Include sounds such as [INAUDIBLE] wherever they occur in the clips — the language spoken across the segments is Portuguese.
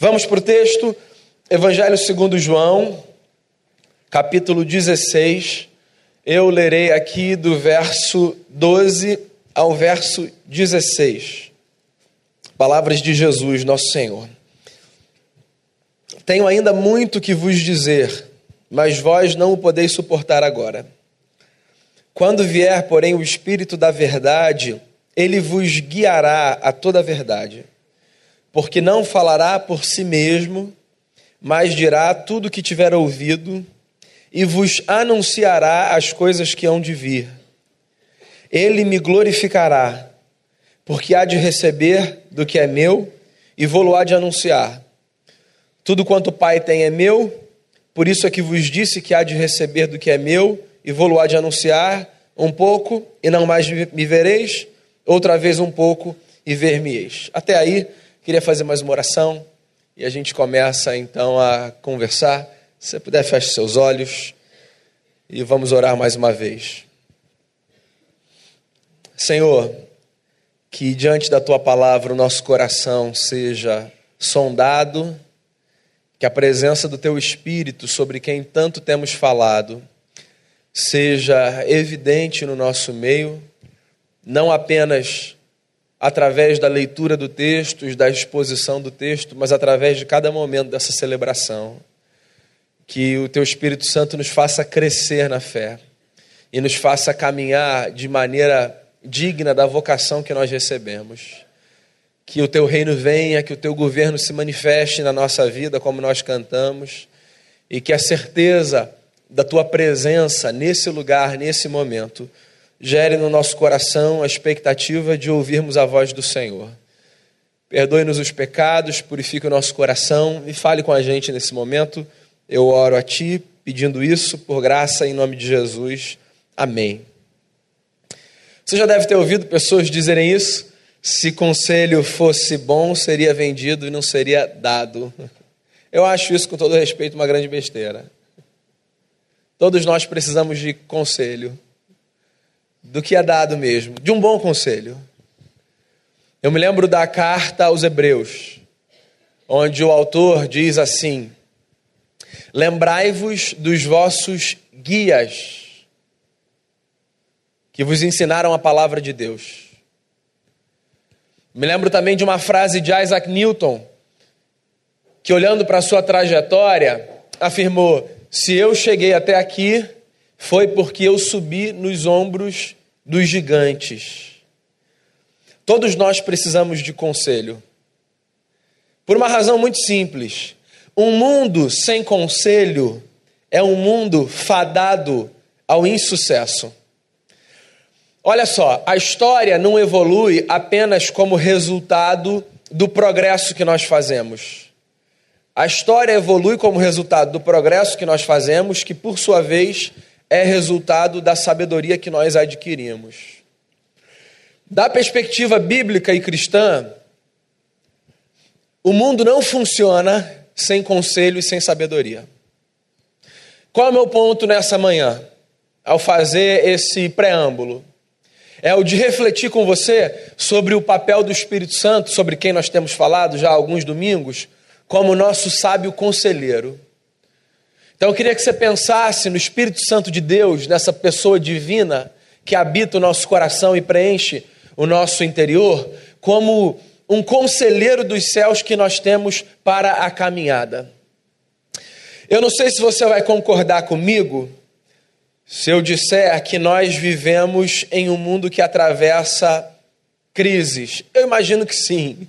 Vamos para o texto, Evangelho segundo João, capítulo 16. Eu lerei aqui do verso 12 ao verso 16. Palavras de Jesus, nosso Senhor. Tenho ainda muito que vos dizer, mas vós não o podeis suportar agora. Quando vier, porém, o Espírito da Verdade, ele vos guiará a toda a verdade porque não falará por si mesmo, mas dirá tudo o que tiver ouvido e vos anunciará as coisas que hão de vir. Ele me glorificará, porque há de receber do que é meu e vou-lo há de anunciar. Tudo quanto o Pai tem é meu, por isso é que vos disse que há de receber do que é meu e vou-lo há de anunciar um pouco e não mais me vereis, outra vez um pouco e ver-me-eis. Até aí Queria fazer mais uma oração e a gente começa então a conversar. Se você puder, feche seus olhos e vamos orar mais uma vez. Senhor, que diante da tua palavra o nosso coração seja sondado, que a presença do teu Espírito, sobre quem tanto temos falado, seja evidente no nosso meio, não apenas através da leitura do texto da exposição do texto, mas através de cada momento dessa celebração. Que o Teu Espírito Santo nos faça crescer na fé e nos faça caminhar de maneira digna da vocação que nós recebemos. Que o Teu reino venha, que o Teu governo se manifeste na nossa vida, como nós cantamos, e que a certeza da Tua presença nesse lugar, nesse momento, gere no nosso coração a expectativa de ouvirmos a voz do Senhor. Perdoe-nos os pecados, purifique o nosso coração e fale com a gente nesse momento. Eu oro a Ti pedindo isso por graça em nome de Jesus. Amém. Você já deve ter ouvido pessoas dizerem isso. Se conselho fosse bom, seria vendido e não seria dado. Eu acho isso, com todo respeito, uma grande besteira. Todos nós precisamos de conselho do que é dado mesmo, de um bom conselho. Eu me lembro da carta aos Hebreus, onde o autor diz assim: Lembrai-vos dos vossos guias, que vos ensinaram a palavra de Deus. Me lembro também de uma frase de Isaac Newton, que olhando para a sua trajetória, afirmou: Se eu cheguei até aqui, foi porque eu subi nos ombros dos gigantes. Todos nós precisamos de conselho. Por uma razão muito simples. Um mundo sem conselho é um mundo fadado ao insucesso. Olha só, a história não evolui apenas como resultado do progresso que nós fazemos. A história evolui como resultado do progresso que nós fazemos, que por sua vez é resultado da sabedoria que nós adquirimos. Da perspectiva bíblica e cristã, o mundo não funciona sem conselho e sem sabedoria. Qual é o meu ponto nessa manhã, ao fazer esse preâmbulo? É o de refletir com você sobre o papel do Espírito Santo, sobre quem nós temos falado já há alguns domingos, como nosso sábio conselheiro. Então eu queria que você pensasse no Espírito Santo de Deus, nessa pessoa divina que habita o nosso coração e preenche o nosso interior, como um conselheiro dos céus que nós temos para a caminhada. Eu não sei se você vai concordar comigo se eu disser que nós vivemos em um mundo que atravessa crises. Eu imagino que sim.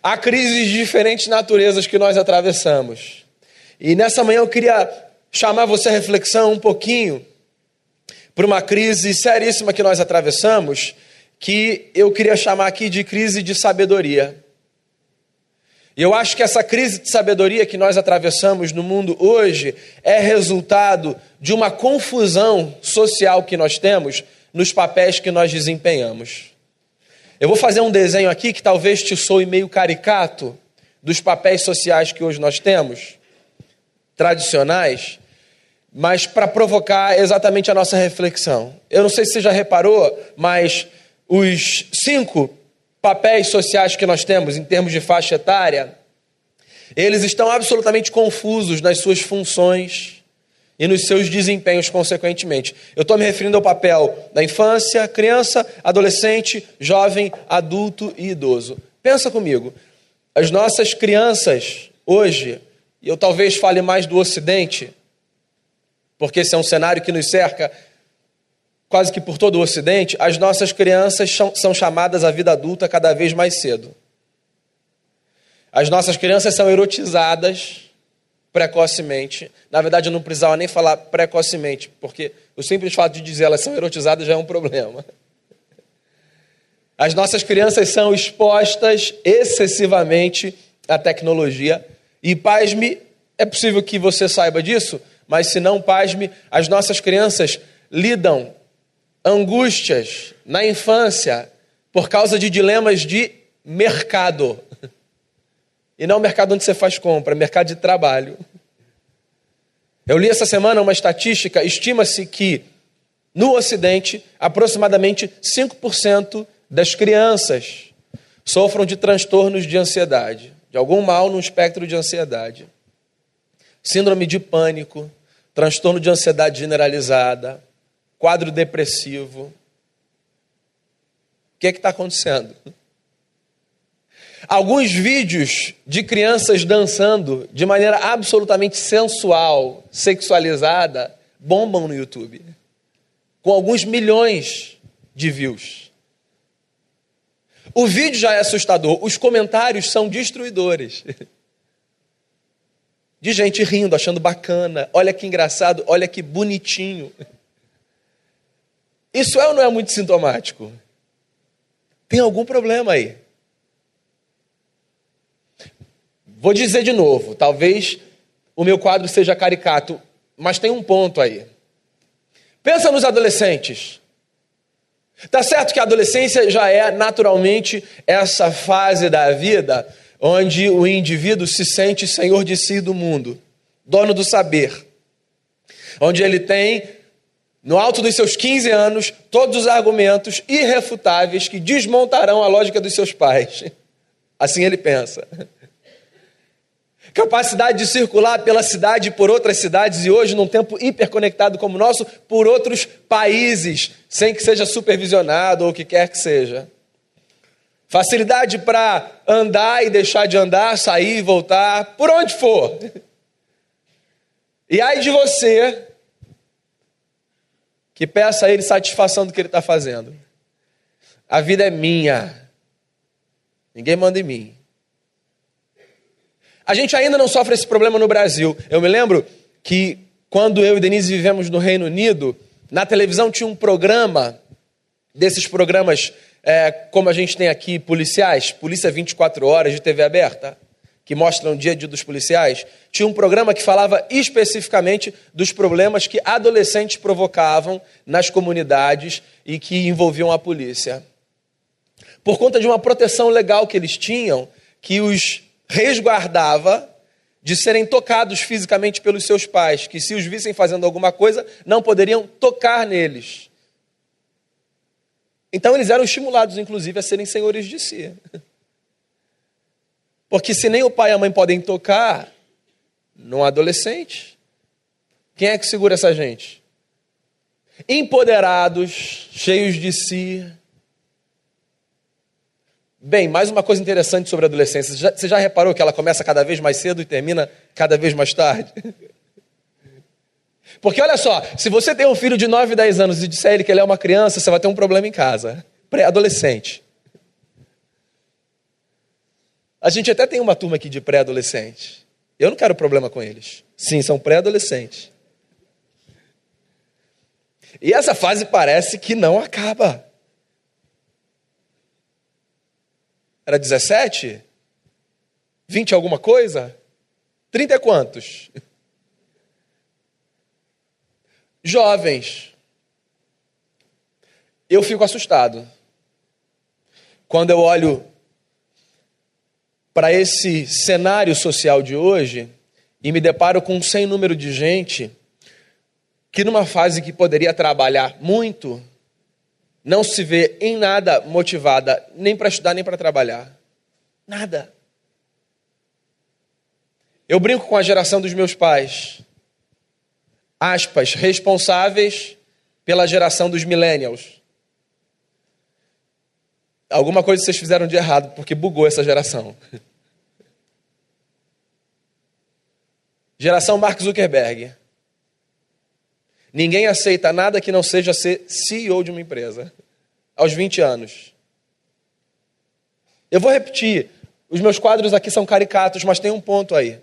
Há crises de diferentes naturezas que nós atravessamos. E nessa manhã eu queria chamar você a reflexão um pouquinho para uma crise seríssima que nós atravessamos, que eu queria chamar aqui de crise de sabedoria. E eu acho que essa crise de sabedoria que nós atravessamos no mundo hoje é resultado de uma confusão social que nós temos nos papéis que nós desempenhamos. Eu vou fazer um desenho aqui que talvez te soe meio caricato dos papéis sociais que hoje nós temos tradicionais, mas para provocar exatamente a nossa reflexão. Eu não sei se você já reparou, mas os cinco papéis sociais que nós temos em termos de faixa etária Eles estão absolutamente confusos nas suas funções e nos seus desempenhos, consequentemente. Eu estou me referindo ao papel da infância, criança, adolescente, jovem, adulto e idoso. Pensa comigo, as nossas crianças hoje, e eu talvez fale mais do Ocidente, porque esse é um cenário que nos cerca quase que por todo o Ocidente, as nossas crianças são chamadas à vida adulta cada vez mais cedo. As nossas crianças são erotizadas precocemente. Na verdade, eu não precisava nem falar precocemente, porque o simples fato de dizer elas são erotizadas já é um problema. As nossas crianças são expostas excessivamente à tecnologia. E, pasme, é possível que você saiba disso, mas se não, pasme, as nossas crianças lidam angústias na infância por causa de dilemas de mercado. [LAUGHS] E não mercado onde você faz compra, mercado de trabalho. Eu li essa semana uma estatística, estima-se que no Ocidente, aproximadamente 5% das crianças sofram de transtornos de ansiedade, de algum mal no espectro de ansiedade. Síndrome de pânico, transtorno de ansiedade generalizada, quadro depressivo. O que é está acontecendo? Alguns vídeos de crianças dançando de maneira absolutamente sensual, sexualizada, bombam no YouTube, com alguns milhões de views. O vídeo já é assustador, os comentários são destruidores. [LAUGHS] De gente rindo, achando bacana, olha que engraçado, olha que bonitinho. Isso é ou não é muito sintomático? Tem algum problema aí. Vou dizer de novo, talvez o meu quadro seja caricato, mas tem um ponto aí. Pensa nos adolescentes. Tá certo que a adolescência já é naturalmente essa fase da vida onde o indivíduo se sente senhor de si do mundo, dono do saber, onde ele tem no alto dos seus 15 anos, todos os argumentos irrefutáveis que desmontarão a lógica dos seus pais. [LAUGHS] Assim ele pensa. Capacidade de circular pela cidade e por outras cidades, e hoje, num tempo hiperconectado como o nosso, por outros países, sem que seja supervisionado ou o que quer que seja. Facilidade para andar e deixar de andar, sair e voltar, por onde for. E aí de você que peça a Ele satisfação do que Ele está fazendo. A vida é minha. Ninguém manda em mim. A gente ainda não sofre esse problema no Brasil. Eu me lembro que quando eu e Denise vivemos no Reino Unido, na televisão tinha um programa, desses programas é, como a gente tem aqui, policiais, Polícia 24 Horas de TV aberta que mostram o dia a dia dos policiais, tinha um programa que falava especificamente dos problemas que adolescentes provocavam nas comunidades e que envolviam a polícia. Por conta de uma proteção legal que eles tinham, que os resguardava de serem tocados fisicamente pelos seus pais, que se os vissem fazendo alguma coisa, não poderiam tocar neles. Então eles eram estimulados, inclusive, a serem senhores de si. [LAUGHS] Porque se nem o pai e a mãe podem tocar num adolescente, quem é que segura essa gente? Empoderados, cheios de si. Bem, mais uma coisa interessante sobre a adolescência. Você já, você já reparou que ela começa cada vez mais cedo e termina cada vez mais tarde? [LAUGHS] Porque olha só, se você tem um filho de 9, 10 anos e disser ele que ele é uma criança, você vai ter um problema em casa. Pré-adolescente. A gente até tem uma turma aqui de pré-adolescente. Eu não quero problema com eles. Sim, são pré-adolescentes. E essa fase parece que não acaba. Era 17? 20 alguma coisa? 30 e quantos? Jovens. Eu fico assustado. Quando eu olho para esse cenário social de hoje e me deparo com um sem número de gente que, numa fase que poderia trabalhar muito, não se vê em nada motivada nem para estudar nem para trabalhar. Nada. Eu brinco com a geração dos meus pais. Aspas, responsáveis pela geração dos millennials. Alguma coisa vocês fizeram de errado, porque bugou essa geração. [LAUGHS] Geração Mark Zuckerberg. Ninguém aceita nada que não seja ser CEO de uma empresa. Aos 20 anos. Eu vou repetir. Os meus quadros aqui são caricatos, mas tem um ponto aí.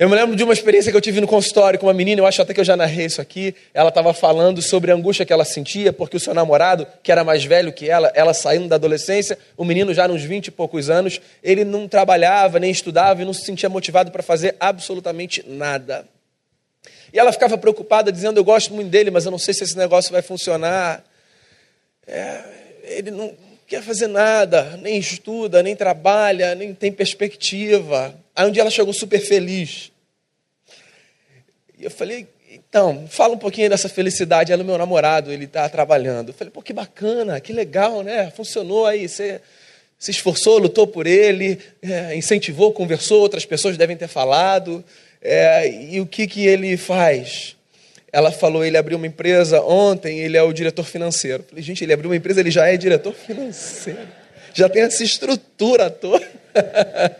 Eu me lembro de uma experiência que eu tive no consultório com uma menina, eu acho até que eu já narrei isso aqui. Ela estava falando sobre a angústia que ela sentia, porque o seu namorado, que era mais velho que ela, ela saindo da adolescência, o menino já nos 20 e poucos anos, ele não trabalhava, nem estudava e não se sentia motivado para fazer absolutamente nada. E ela ficava preocupada, dizendo: Eu gosto muito dele, mas eu não sei se esse negócio vai funcionar. É, ele não quer fazer nada, nem estuda, nem trabalha, nem tem perspectiva. Aí um dia ela chegou super feliz. E eu falei: Então, fala um pouquinho dessa felicidade. Ela, meu namorado, ele está trabalhando. Eu falei: Pô, que bacana, que legal, né? Funcionou aí. Você se esforçou, lutou por ele, é, incentivou, conversou, outras pessoas devem ter falado. É, e o que, que ele faz? Ela falou, ele abriu uma empresa ontem, ele é o diretor financeiro. falei, gente, ele abriu uma empresa, ele já é diretor financeiro. Já tem essa estrutura toda. [LAUGHS]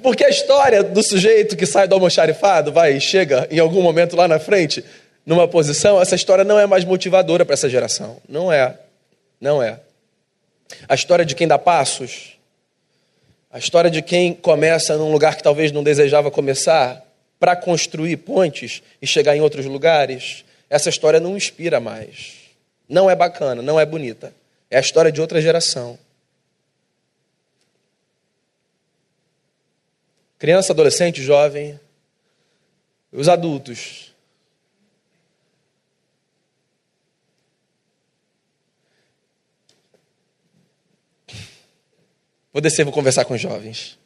Porque a história do sujeito que sai do almoxarifado, vai e chega em algum momento lá na frente, numa posição, essa história não é mais motivadora para essa geração. Não é. Não é. A história de quem dá passos a história de quem começa num lugar que talvez não desejava começar para construir pontes e chegar em outros lugares, essa história não inspira mais. Não é bacana, não é bonita. É a história de outra geração. Criança, adolescente, jovem, os adultos Vou descer, vou conversar com os jovens.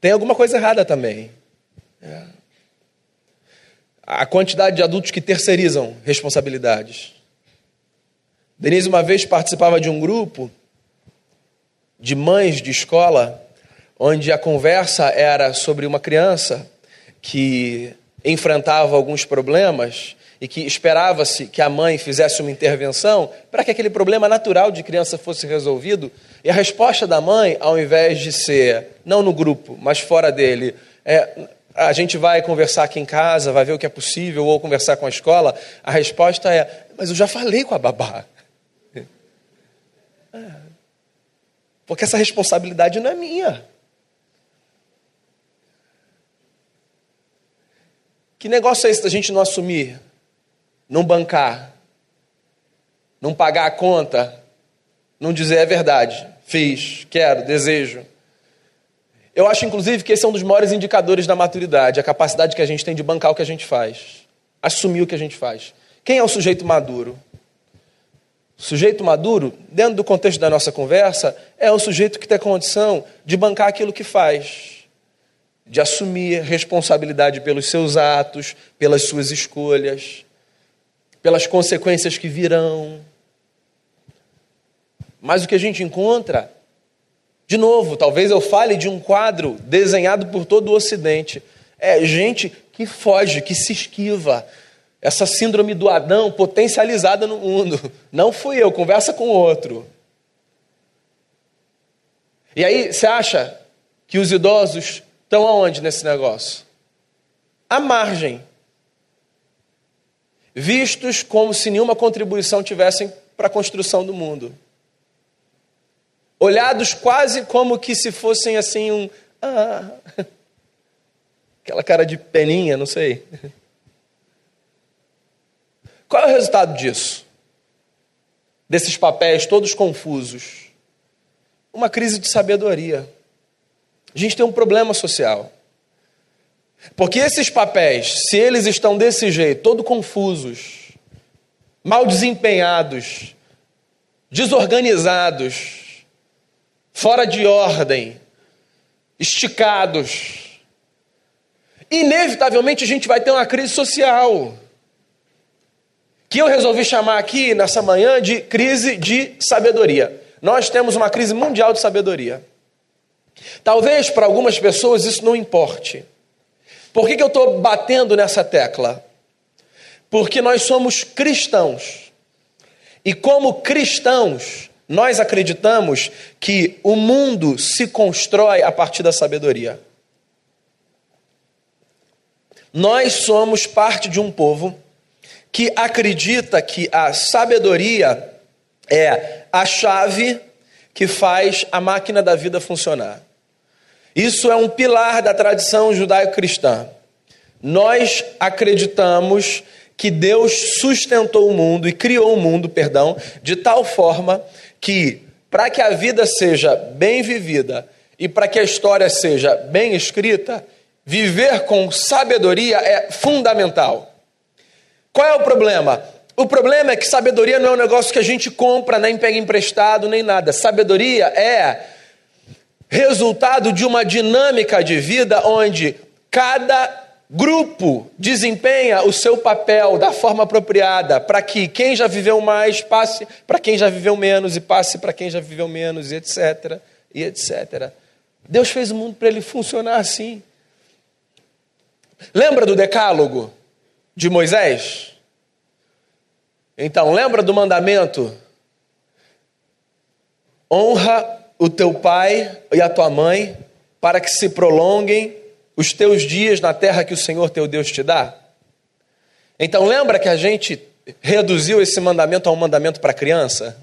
Tem alguma coisa errada também. É. A quantidade de adultos que terceirizam responsabilidades. Denise uma vez participava de um grupo de mães de escola, onde a conversa era sobre uma criança que enfrentava alguns problemas e que esperava-se que a mãe fizesse uma intervenção para que aquele problema natural de criança fosse resolvido. E a resposta da mãe, ao invés de ser, não no grupo, mas fora dele, é, a gente vai conversar aqui em casa, vai ver o que é possível, ou conversar com a escola, a resposta é, mas eu já falei com a babá. É. Porque essa responsabilidade não é minha. Que negócio é esse da gente não assumir não bancar, não pagar a conta, não dizer é verdade, fiz, quero, desejo. Eu acho, inclusive, que esse é um dos maiores indicadores da maturidade, a capacidade que a gente tem de bancar o que a gente faz, assumir o que a gente faz. Quem é o sujeito maduro? O sujeito maduro, dentro do contexto da nossa conversa, é o sujeito que tem condição de bancar aquilo que faz, de assumir responsabilidade pelos seus atos, pelas suas escolhas pelas consequências que virão. Mas o que a gente encontra, de novo, talvez eu fale de um quadro desenhado por todo o Ocidente, é gente que foge, que se esquiva. Essa síndrome do Adão potencializada no mundo. Não fui eu, conversa com outro. E aí, você acha que os idosos estão aonde nesse negócio? À margem vistos como se nenhuma contribuição tivessem para a construção do mundo. Olhados quase como que se fossem assim um. Ah, [LAUGHS] aquela cara de peninha, não sei. [LAUGHS] Qual é o resultado disso? Desses papéis todos confusos? Uma crise de sabedoria. A gente tem um problema social. Porque esses papéis, se eles estão desse jeito, todo confusos, mal desempenhados, desorganizados, fora de ordem, esticados, inevitavelmente a gente vai ter uma crise social. Que eu resolvi chamar aqui nessa manhã de crise de sabedoria. Nós temos uma crise mundial de sabedoria. Talvez para algumas pessoas isso não importe. Por que, que eu estou batendo nessa tecla? Porque nós somos cristãos. E como cristãos, nós acreditamos que o mundo se constrói a partir da sabedoria. Nós somos parte de um povo que acredita que a sabedoria é a chave que faz a máquina da vida funcionar. Isso é um pilar da tradição judaico-cristã. Nós acreditamos que Deus sustentou o mundo e criou o mundo, perdão, de tal forma que para que a vida seja bem vivida e para que a história seja bem escrita, viver com sabedoria é fundamental. Qual é o problema? O problema é que sabedoria não é um negócio que a gente compra, nem pega emprestado, nem nada. Sabedoria é resultado de uma dinâmica de vida onde cada grupo desempenha o seu papel da forma apropriada para que quem já viveu mais passe para quem já viveu menos e passe para quem já viveu menos, e etc. E etc. Deus fez o mundo para ele funcionar assim. Lembra do decálogo de Moisés? Então, lembra do mandamento? Honra o teu pai e a tua mãe para que se prolonguem os teus dias na terra que o Senhor teu Deus te dá? Então, lembra que a gente reduziu esse mandamento a um mandamento para criança?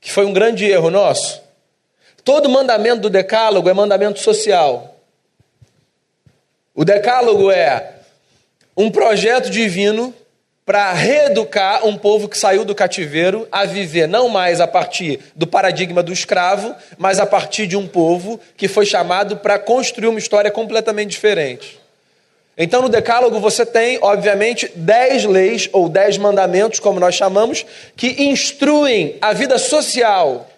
Que foi um grande erro nosso. Todo mandamento do Decálogo é mandamento social. O Decálogo é um projeto divino para reeducar um povo que saiu do cativeiro a viver não mais a partir do paradigma do escravo, mas a partir de um povo que foi chamado para construir uma história completamente diferente. Então, no Decálogo, você tem, obviamente, dez leis ou dez mandamentos, como nós chamamos, que instruem a vida social,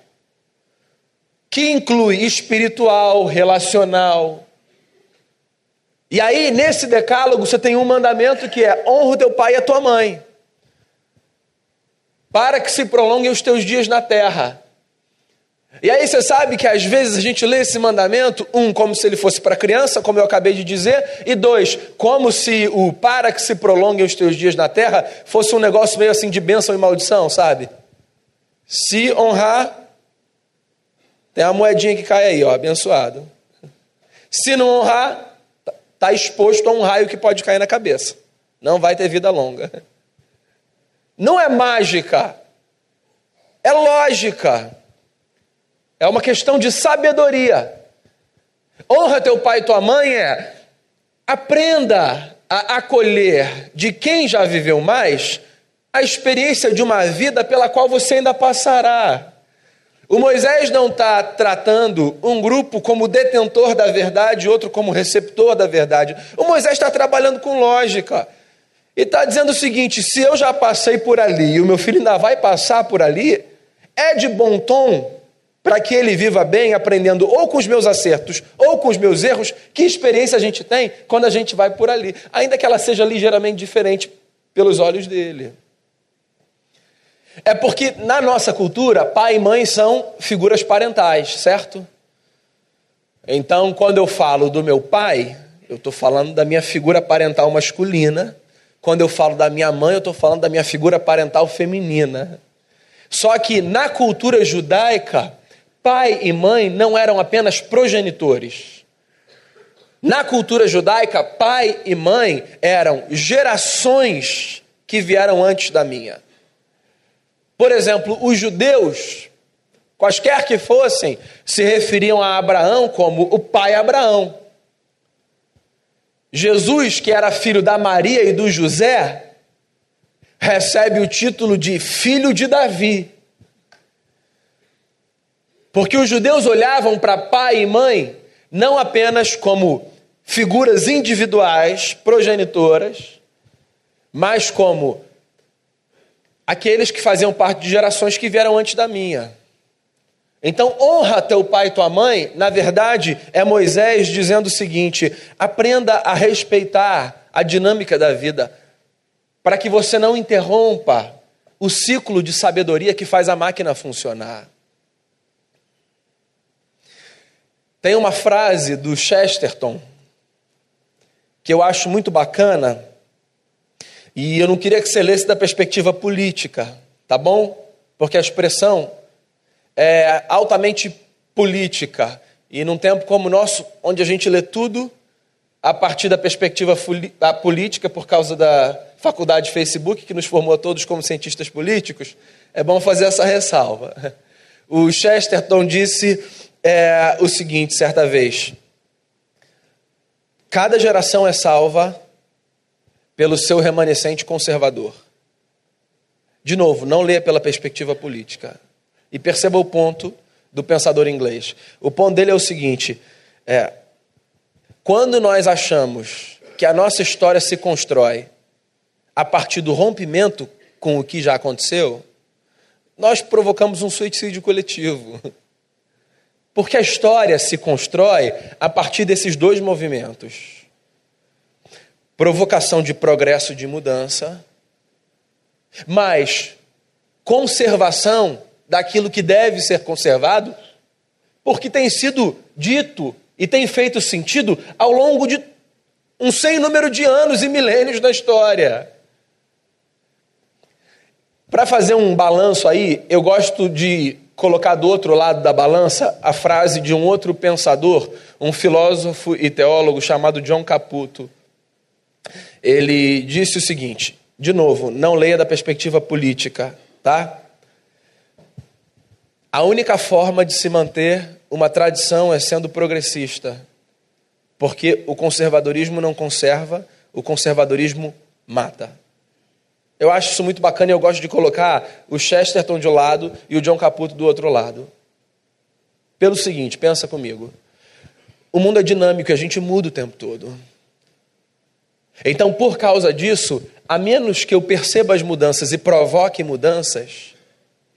que inclui espiritual, relacional, e aí, nesse decálogo, você tem um mandamento que é: honra o teu pai e a tua mãe, para que se prolonguem os teus dias na terra. E aí você sabe que às vezes a gente lê esse mandamento, um, como se ele fosse para criança, como eu acabei de dizer, e dois, como se o para que se prolonguem os teus dias na terra fosse um negócio meio assim de bênção e maldição, sabe? Se honrar, tem a moedinha que cai aí, ó, abençoado. Se não honrar, está exposto a um raio que pode cair na cabeça. Não vai ter vida longa. Não é mágica, é lógica. É uma questão de sabedoria. Honra teu pai e tua mãe é aprenda a acolher de quem já viveu mais a experiência de uma vida pela qual você ainda passará. O Moisés não está tratando um grupo como detentor da verdade e outro como receptor da verdade. O Moisés está trabalhando com lógica. E está dizendo o seguinte: se eu já passei por ali e o meu filho ainda vai passar por ali, é de bom tom para que ele viva bem, aprendendo ou com os meus acertos ou com os meus erros, que experiência a gente tem quando a gente vai por ali, ainda que ela seja ligeiramente diferente pelos olhos dele. É porque na nossa cultura, pai e mãe são figuras parentais, certo? Então, quando eu falo do meu pai, eu estou falando da minha figura parental masculina. Quando eu falo da minha mãe, eu estou falando da minha figura parental feminina. Só que na cultura judaica, pai e mãe não eram apenas progenitores. Na cultura judaica, pai e mãe eram gerações que vieram antes da minha. Por exemplo, os judeus, quaisquer que fossem, se referiam a Abraão como o pai Abraão. Jesus, que era filho da Maria e do José, recebe o título de filho de Davi. Porque os judeus olhavam para pai e mãe não apenas como figuras individuais, progenitoras, mas como aqueles que faziam parte de gerações que vieram antes da minha. Então, honra teu pai e tua mãe, na verdade, é Moisés dizendo o seguinte: aprenda a respeitar a dinâmica da vida, para que você não interrompa o ciclo de sabedoria que faz a máquina funcionar. Tem uma frase do Chesterton que eu acho muito bacana, e eu não queria que você lesse da perspectiva política, tá bom? Porque a expressão é altamente política, e num tempo como o nosso, onde a gente lê tudo a partir da perspectiva política, por causa da faculdade Facebook, que nos formou a todos como cientistas políticos, é bom fazer essa ressalva. O Chesterton disse é, o seguinte, certa vez: Cada geração é salva pelo seu remanescente conservador. De novo, não leia pela perspectiva política. E perceba o ponto do pensador inglês. O ponto dele é o seguinte: é, quando nós achamos que a nossa história se constrói a partir do rompimento com o que já aconteceu, nós provocamos um suicídio coletivo. Porque a história se constrói a partir desses dois movimentos: provocação de progresso de mudança, mas conservação daquilo que deve ser conservado, porque tem sido dito e tem feito sentido ao longo de um sem número de anos e milênios da história. Para fazer um balanço aí, eu gosto de colocar do outro lado da balança a frase de um outro pensador, um filósofo e teólogo chamado John Caputo. Ele disse o seguinte: de novo, não leia da perspectiva política, tá? A única forma de se manter uma tradição é sendo progressista, porque o conservadorismo não conserva, o conservadorismo mata. Eu acho isso muito bacana e eu gosto de colocar o Chesterton de um lado e o John Caputo do outro lado. Pelo seguinte, pensa comigo. O mundo é dinâmico e a gente muda o tempo todo. Então, por causa disso, a menos que eu perceba as mudanças e provoque mudanças,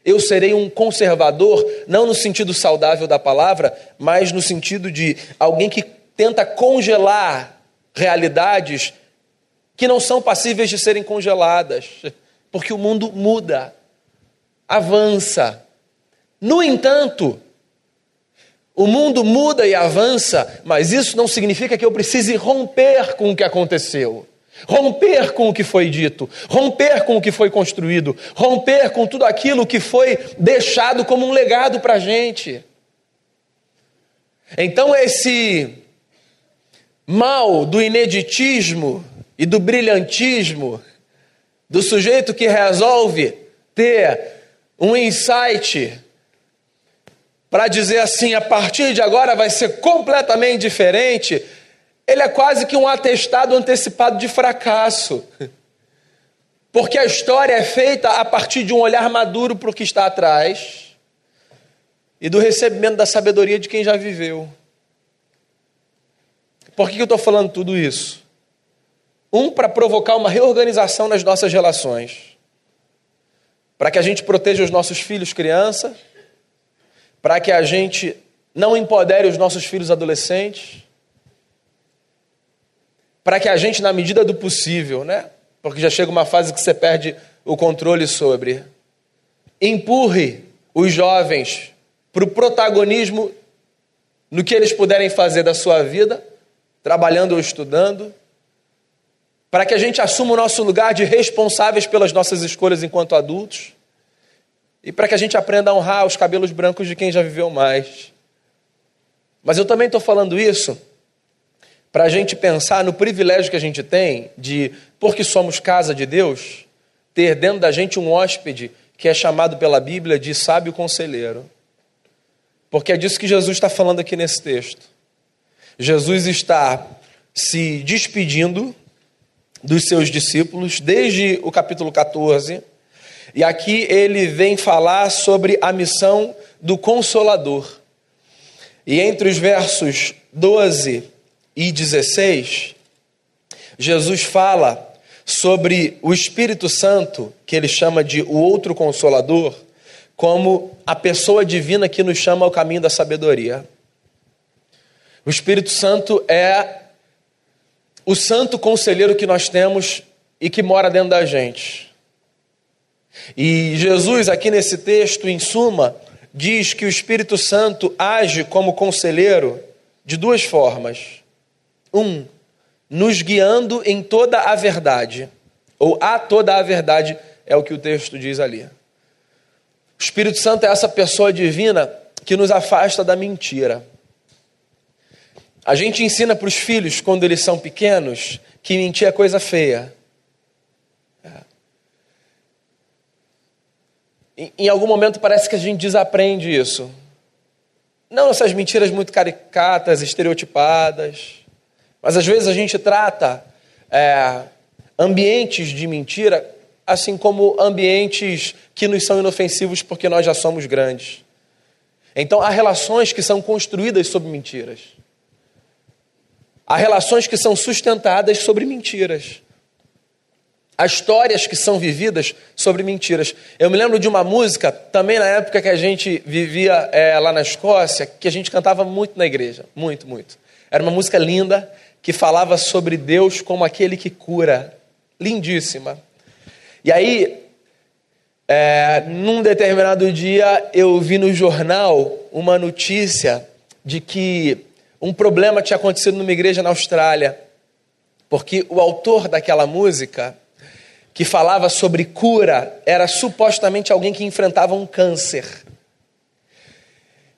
eu serei um conservador, não no sentido saudável da palavra, mas no sentido de alguém que tenta congelar realidades que não são passíveis de serem congeladas, porque o mundo muda, avança. No entanto, o mundo muda e avança, mas isso não significa que eu precise romper com o que aconteceu, romper com o que foi dito, romper com o que foi construído, romper com tudo aquilo que foi deixado como um legado para a gente. Então, esse mal do ineditismo e do brilhantismo, do sujeito que resolve ter um insight para dizer assim, a partir de agora vai ser completamente diferente, ele é quase que um atestado antecipado de fracasso. [LAUGHS] Porque a história é feita a partir de um olhar maduro para o que está atrás e do recebimento da sabedoria de quem já viveu. Por que eu estou falando tudo isso? Um, para provocar uma reorganização nas nossas relações. Para que a gente proteja os nossos filhos criança, para que a gente não empodere os nossos filhos adolescentes, para que a gente, na medida do possível, né? Porque já chega uma fase que você perde o controle sobre, empurre os jovens para o protagonismo no que eles puderem fazer da sua vida, trabalhando ou estudando, para que a gente assuma o nosso lugar de responsáveis pelas nossas escolhas enquanto adultos e para que a gente aprenda a honrar os cabelos brancos de quem já viveu mais. Mas eu também estou falando isso para a gente pensar no privilégio que a gente tem de, porque somos casa de Deus, ter dentro da gente um hóspede que é chamado pela Bíblia de sábio conselheiro. Porque é disso que Jesus está falando aqui nesse texto. Jesus está se despedindo dos seus discípulos, desde o capítulo 14. E aqui ele vem falar sobre a missão do Consolador. E entre os versos 12 e 16, Jesus fala sobre o Espírito Santo, que ele chama de o outro Consolador, como a pessoa divina que nos chama ao caminho da sabedoria. O Espírito Santo é o santo conselheiro que nós temos e que mora dentro da gente. E Jesus, aqui nesse texto, em suma, diz que o Espírito Santo age como conselheiro de duas formas. Um, nos guiando em toda a verdade, ou a toda a verdade, é o que o texto diz ali. O Espírito Santo é essa pessoa divina que nos afasta da mentira. A gente ensina para os filhos, quando eles são pequenos, que mentir é coisa feia. Em algum momento parece que a gente desaprende isso. Não essas mentiras muito caricatas, estereotipadas, mas às vezes a gente trata é, ambientes de mentira assim como ambientes que nos são inofensivos porque nós já somos grandes. Então há relações que são construídas sobre mentiras. Há relações que são sustentadas sobre mentiras. Há histórias que são vividas sobre mentiras. Eu me lembro de uma música, também na época que a gente vivia é, lá na Escócia, que a gente cantava muito na igreja. Muito, muito. Era uma música linda que falava sobre Deus como aquele que cura. Lindíssima. E aí, é, num determinado dia, eu vi no jornal uma notícia de que um problema tinha acontecido numa igreja na Austrália, porque o autor daquela música, que falava sobre cura, era supostamente alguém que enfrentava um câncer.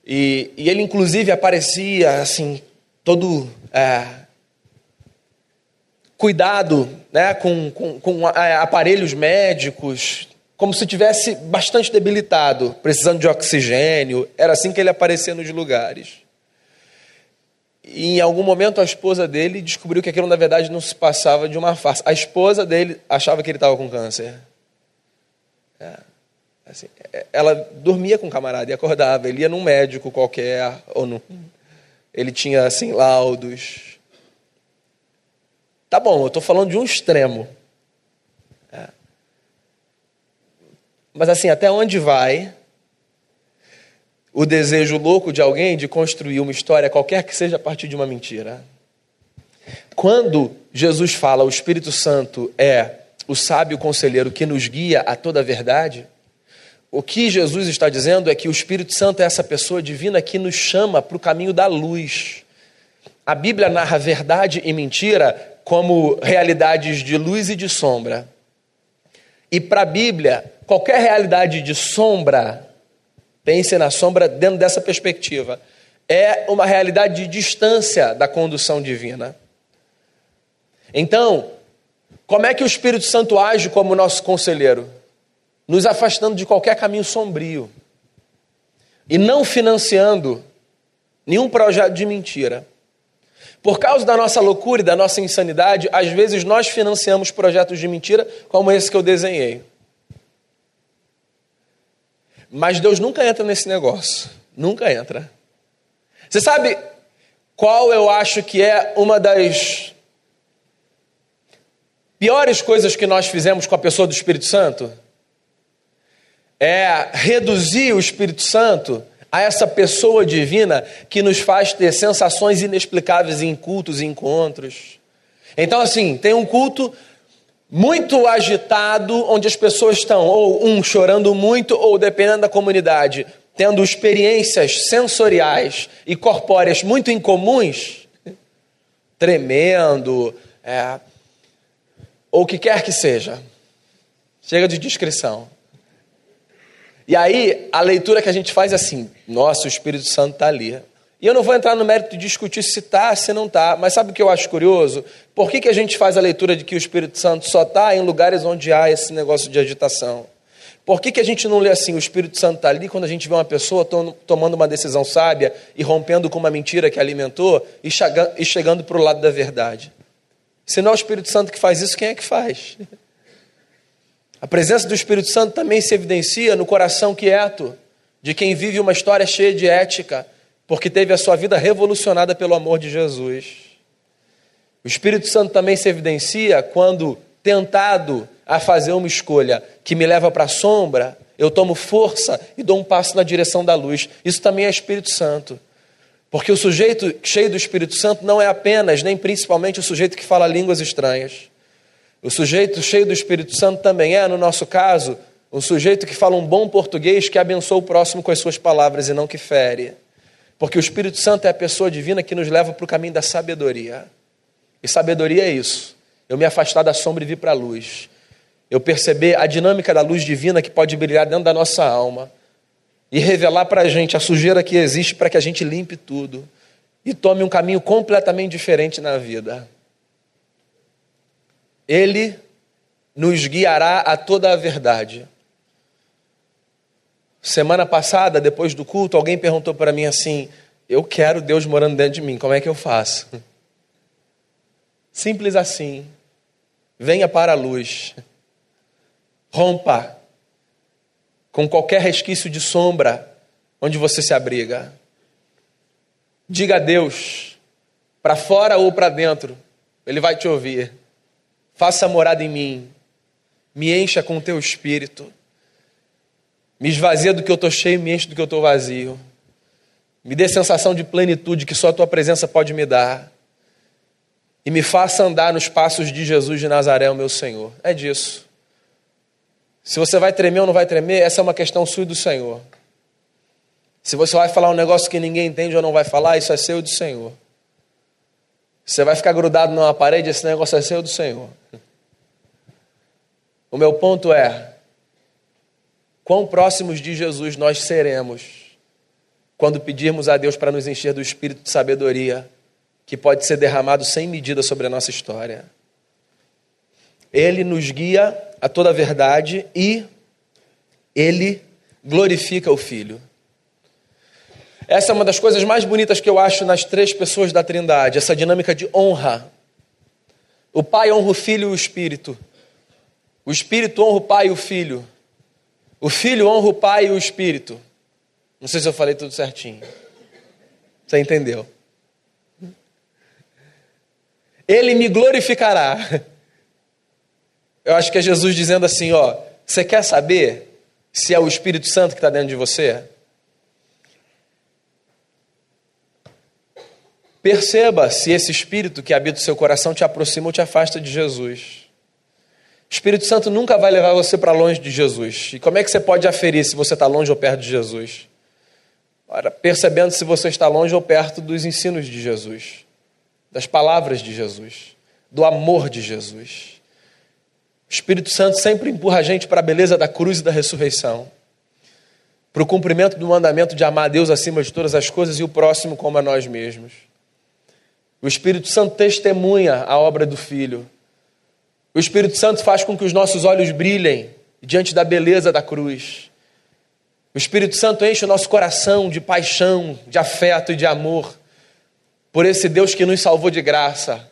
E, e ele, inclusive, aparecia assim, todo é, cuidado né, com, com, com é, aparelhos médicos, como se tivesse bastante debilitado, precisando de oxigênio. Era assim que ele aparecia nos lugares. E em algum momento a esposa dele descobriu que aquilo na verdade não se passava de uma farsa. A esposa dele achava que ele estava com câncer. É, assim, é, ela dormia com o camarada e acordava. Ele ia num médico qualquer, ou num, ele tinha assim laudos. Tá bom, eu estou falando de um extremo. É. Mas assim, até onde vai o desejo louco de alguém de construir uma história, qualquer que seja, a partir de uma mentira. Quando Jesus fala, o Espírito Santo é o sábio conselheiro que nos guia a toda a verdade, o que Jesus está dizendo é que o Espírito Santo é essa pessoa divina que nos chama para o caminho da luz. A Bíblia narra verdade e mentira como realidades de luz e de sombra. E para a Bíblia, qualquer realidade de sombra Pense na sombra dentro dessa perspectiva. É uma realidade de distância da condução divina. Então, como é que o Espírito Santo age como nosso conselheiro? Nos afastando de qualquer caminho sombrio e não financiando nenhum projeto de mentira. Por causa da nossa loucura e da nossa insanidade, às vezes nós financiamos projetos de mentira como esse que eu desenhei. Mas Deus nunca entra nesse negócio. Nunca entra. Você sabe qual eu acho que é uma das piores coisas que nós fizemos com a pessoa do Espírito Santo? É reduzir o Espírito Santo a essa pessoa divina que nos faz ter sensações inexplicáveis em cultos e encontros. Então, assim, tem um culto muito agitado, onde as pessoas estão ou um chorando muito, ou dependendo da comunidade, tendo experiências sensoriais e corpóreas muito incomuns, tremendo, é, ou o que quer que seja. Chega de descrição. E aí, a leitura que a gente faz é assim: nossa, o Espírito Santo está ali. E eu não vou entrar no mérito de discutir se está, se não está, mas sabe o que eu acho curioso? Por que, que a gente faz a leitura de que o Espírito Santo só está em lugares onde há esse negócio de agitação? Por que, que a gente não lê assim, o Espírito Santo está ali quando a gente vê uma pessoa tomando uma decisão sábia e rompendo com uma mentira que alimentou e chegando para o lado da verdade? Se não é o Espírito Santo que faz isso, quem é que faz? [LAUGHS] A presença do Espírito Santo também se evidencia no coração quieto de quem vive uma história cheia de ética, porque teve a sua vida revolucionada pelo amor de Jesus. O Espírito Santo também se evidencia quando, tentado a fazer uma escolha que me leva para a sombra, eu tomo força e dou um passo na direção da luz. Isso também é Espírito Santo. Porque o sujeito cheio do Espírito Santo não é apenas, nem principalmente, o sujeito que fala línguas estranhas. O sujeito cheio do Espírito Santo também é, no nosso caso, um sujeito que fala um bom português que abençoa o próximo com as suas palavras e não que fere. Porque o Espírito Santo é a pessoa divina que nos leva para o caminho da sabedoria. E sabedoria é isso. Eu me afastar da sombra e vir para a luz. Eu perceber a dinâmica da luz divina que pode brilhar dentro da nossa alma e revelar para a gente a sujeira que existe para que a gente limpe tudo e tome um caminho completamente diferente na vida. Ele nos guiará a toda a verdade. Semana passada, depois do culto, alguém perguntou para mim assim: Eu quero Deus morando dentro de mim, como é que eu faço? Simples assim. Venha para a luz. Rompa com qualquer resquício de sombra onde você se abriga. Diga a Deus, para fora ou para dentro, Ele vai te ouvir. Faça morada em mim, me encha com o teu espírito, me esvazia do que eu estou cheio, me enche do que eu estou vazio. Me dê sensação de plenitude que só a tua presença pode me dar. E me faça andar nos passos de Jesus de Nazaré, o meu Senhor. É disso. Se você vai tremer ou não vai tremer, essa é uma questão sua e do Senhor. Se você vai falar um negócio que ninguém entende ou não vai falar, isso é seu e do Senhor. Você vai ficar grudado numa parede, esse negócio é seu e do Senhor. O meu ponto é: quão próximos de Jesus nós seremos quando pedirmos a Deus para nos encher do espírito de sabedoria que pode ser derramado sem medida sobre a nossa história. Ele nos guia a toda a verdade e ele glorifica o Filho. Essa é uma das coisas mais bonitas que eu acho nas três pessoas da Trindade, essa dinâmica de honra. O Pai honra o Filho e o Espírito. O Espírito honra o Pai e o Filho. O Filho honra o Pai e o Espírito. Não sei se eu falei tudo certinho. Você entendeu? Ele me glorificará. Eu acho que é Jesus dizendo assim: ó, você quer saber se é o Espírito Santo que está dentro de você? Perceba se esse Espírito que habita o seu coração te aproxima ou te afasta de Jesus. O Espírito Santo nunca vai levar você para longe de Jesus. E como é que você pode aferir se você está longe ou perto de Jesus? Ora, percebendo se você está longe ou perto dos ensinos de Jesus, das palavras de Jesus, do amor de Jesus. O Espírito Santo sempre empurra a gente para a beleza da cruz e da ressurreição, para o cumprimento do mandamento de amar a Deus acima de todas as coisas e o próximo como a nós mesmos. O Espírito Santo testemunha a obra do Filho o Espírito Santo faz com que os nossos olhos brilhem diante da beleza da cruz. O Espírito Santo enche o nosso coração de paixão, de afeto e de amor por esse Deus que nos salvou de graça,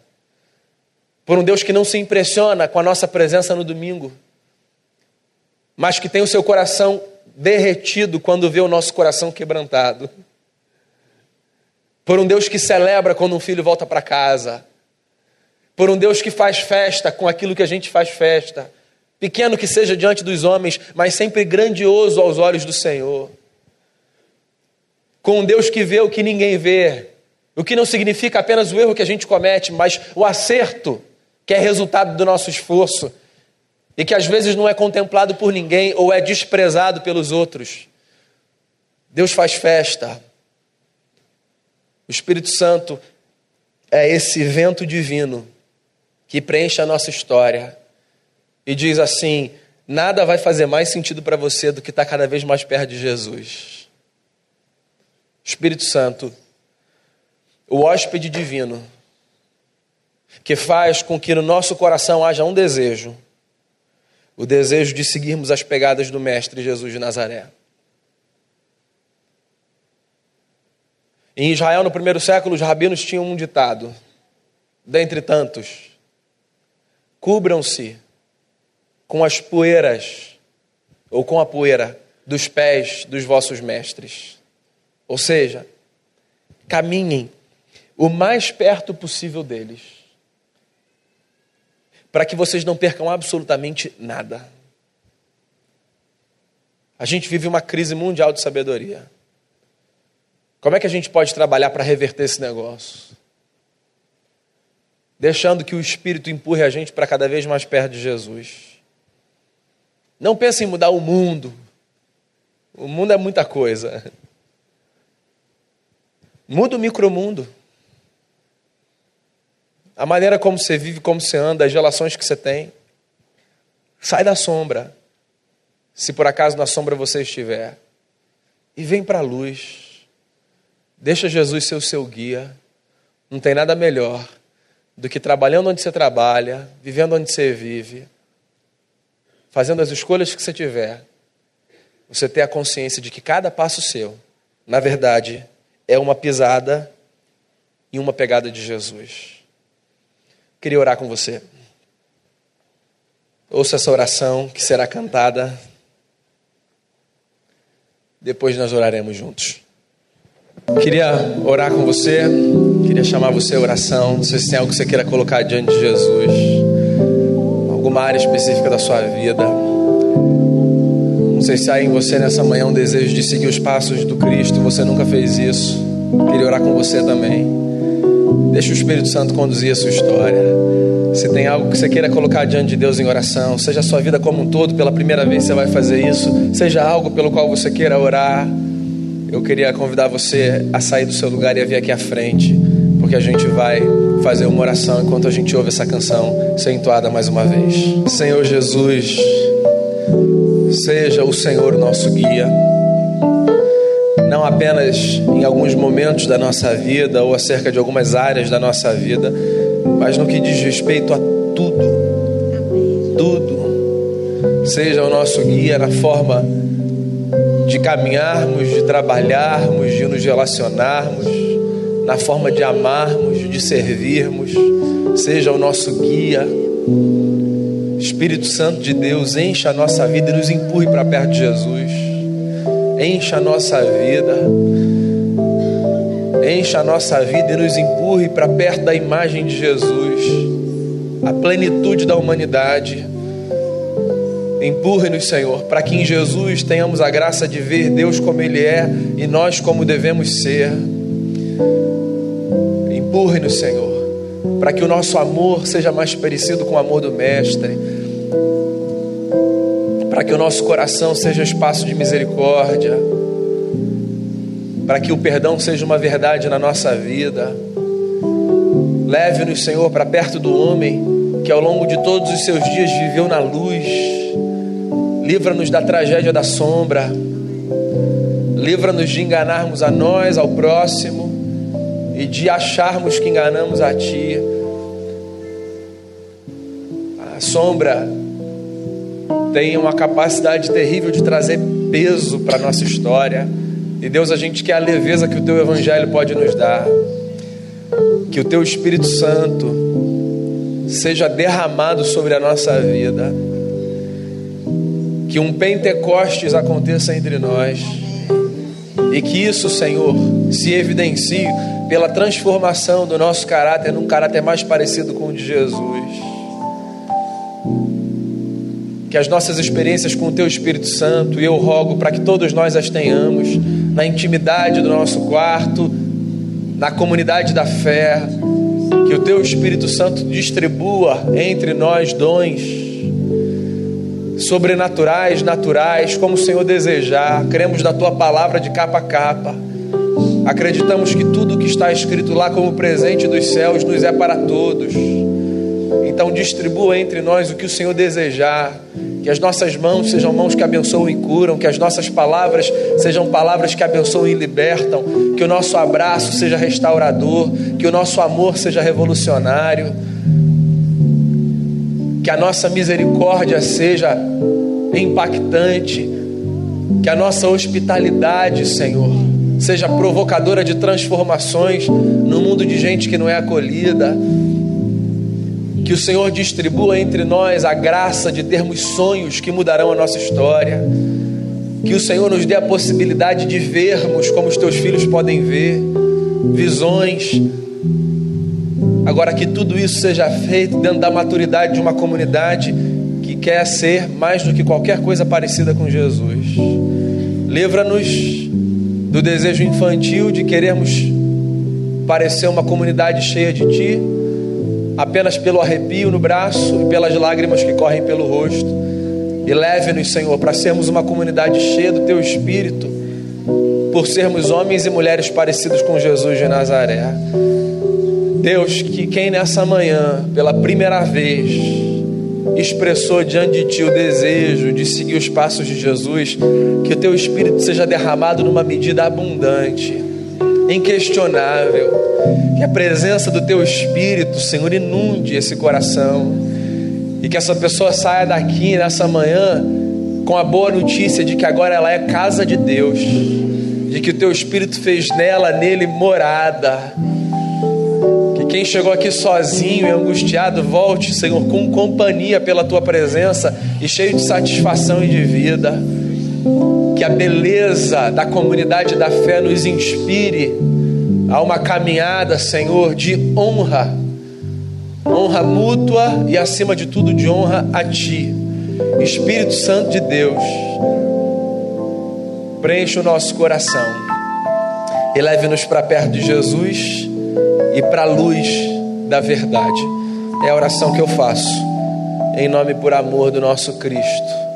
por um Deus que não se impressiona com a nossa presença no domingo, mas que tem o seu coração derretido quando vê o nosso coração quebrantado, por um Deus que celebra quando um filho volta para casa por um Deus que faz festa com aquilo que a gente faz festa, pequeno que seja diante dos homens, mas sempre grandioso aos olhos do Senhor. Com um Deus que vê o que ninguém vê, o que não significa apenas o erro que a gente comete, mas o acerto que é resultado do nosso esforço e que às vezes não é contemplado por ninguém ou é desprezado pelos outros. Deus faz festa. O Espírito Santo é esse vento divino que preenche a nossa história e diz assim: nada vai fazer mais sentido para você do que estar tá cada vez mais perto de Jesus. Espírito Santo, o hóspede divino, que faz com que no nosso coração haja um desejo, o desejo de seguirmos as pegadas do Mestre Jesus de Nazaré. Em Israel, no primeiro século, os rabinos tinham um ditado, dentre tantos: Cubram-se com as poeiras, ou com a poeira, dos pés dos vossos mestres. Ou seja, caminhem o mais perto possível deles, para que vocês não percam absolutamente nada. A gente vive uma crise mundial de sabedoria. Como é que a gente pode trabalhar para reverter esse negócio? Deixando que o Espírito empurre a gente para cada vez mais perto de Jesus. Não pense em mudar o mundo. O mundo é muita coisa. Muda o micromundo. A maneira como você vive, como você anda, as relações que você tem. Sai da sombra. Se por acaso na sombra você estiver. E vem para a luz. Deixa Jesus ser o seu guia. Não tem nada melhor do que trabalhando onde você trabalha, vivendo onde você vive, fazendo as escolhas que você tiver, você ter a consciência de que cada passo seu, na verdade, é uma pisada e uma pegada de Jesus. Queria orar com você. Ouça essa oração que será cantada. Depois nós oraremos juntos. Queria orar com você, queria chamar você a oração. Não sei se tem algo que você queira colocar diante de Jesus, alguma área específica da sua vida. Não sei se há em você nessa manhã um desejo de seguir os passos do Cristo você nunca fez isso. Queria orar com você também. Deixa o Espírito Santo conduzir a sua história. Se tem algo que você queira colocar diante de Deus em oração, seja a sua vida como um todo, pela primeira vez você vai fazer isso, seja algo pelo qual você queira orar, eu queria convidar você a sair do seu lugar e a vir aqui à frente, porque a gente vai fazer uma oração enquanto a gente ouve essa canção ser entoada mais uma vez. Senhor Jesus, seja o Senhor nosso guia, não apenas em alguns momentos da nossa vida ou acerca de algumas áreas da nossa vida, mas no que diz respeito a tudo, tudo. Seja o nosso guia na forma de caminharmos, de trabalharmos, de nos relacionarmos, na forma de amarmos, de servirmos, seja o nosso guia. Espírito Santo de Deus, encha a nossa vida e nos empurre para perto de Jesus. Encha a nossa vida. Encha a nossa vida e nos empurre para perto da imagem de Jesus, a plenitude da humanidade. Empurre-nos, Senhor, para que em Jesus tenhamos a graça de ver Deus como Ele é e nós como devemos ser. Empurre-nos, Senhor, para que o nosso amor seja mais parecido com o amor do Mestre, para que o nosso coração seja espaço de misericórdia, para que o perdão seja uma verdade na nossa vida. Leve-nos, Senhor, para perto do homem que ao longo de todos os seus dias viveu na luz Livra-nos da tragédia da sombra. Livra-nos de enganarmos a nós, ao próximo, e de acharmos que enganamos a Ti. A sombra tem uma capacidade terrível de trazer peso para a nossa história. E Deus, a gente quer a leveza que o Teu Evangelho pode nos dar. Que o Teu Espírito Santo seja derramado sobre a nossa vida que um Pentecostes aconteça entre nós e que isso, Senhor, se evidencie pela transformação do nosso caráter num caráter mais parecido com o de Jesus. Que as nossas experiências com o Teu Espírito Santo, e eu rogo para que todos nós as tenhamos na intimidade do nosso quarto, na comunidade da fé, que o Teu Espírito Santo distribua entre nós dons sobrenaturais, naturais, como o Senhor desejar. Cremos na tua palavra de capa a capa. Acreditamos que tudo que está escrito lá como presente dos céus nos é para todos. Então distribua entre nós o que o Senhor desejar. Que as nossas mãos sejam mãos que abençoam e curam, que as nossas palavras sejam palavras que abençoam e libertam, que o nosso abraço seja restaurador, que o nosso amor seja revolucionário que a nossa misericórdia seja impactante, que a nossa hospitalidade, Senhor, seja provocadora de transformações no mundo de gente que não é acolhida. Que o Senhor distribua entre nós a graça de termos sonhos que mudarão a nossa história. Que o Senhor nos dê a possibilidade de vermos como os teus filhos podem ver, visões, Agora que tudo isso seja feito dentro da maturidade de uma comunidade que quer ser mais do que qualquer coisa parecida com Jesus. Livra-nos do desejo infantil de querermos parecer uma comunidade cheia de Ti, apenas pelo arrepio no braço e pelas lágrimas que correm pelo rosto. E leve-nos, Senhor, para sermos uma comunidade cheia do Teu Espírito, por sermos homens e mulheres parecidos com Jesus de Nazaré. Deus, que quem nessa manhã, pela primeira vez, expressou diante de ti o desejo de seguir os passos de Jesus, que o teu espírito seja derramado numa medida abundante, inquestionável, que a presença do teu espírito, Senhor, inunde esse coração. E que essa pessoa saia daqui nessa manhã com a boa notícia de que agora ela é casa de Deus, de que o teu espírito fez nela, nele morada quem chegou aqui sozinho e angustiado, volte, Senhor, com companhia pela tua presença e cheio de satisfação e de vida. Que a beleza da comunidade da fé nos inspire a uma caminhada, Senhor, de honra, honra mútua e, acima de tudo, de honra a Ti. Espírito Santo de Deus, preenche o nosso coração e leve-nos para perto de Jesus e para a luz da verdade. É a oração que eu faço, em nome por amor do nosso Cristo.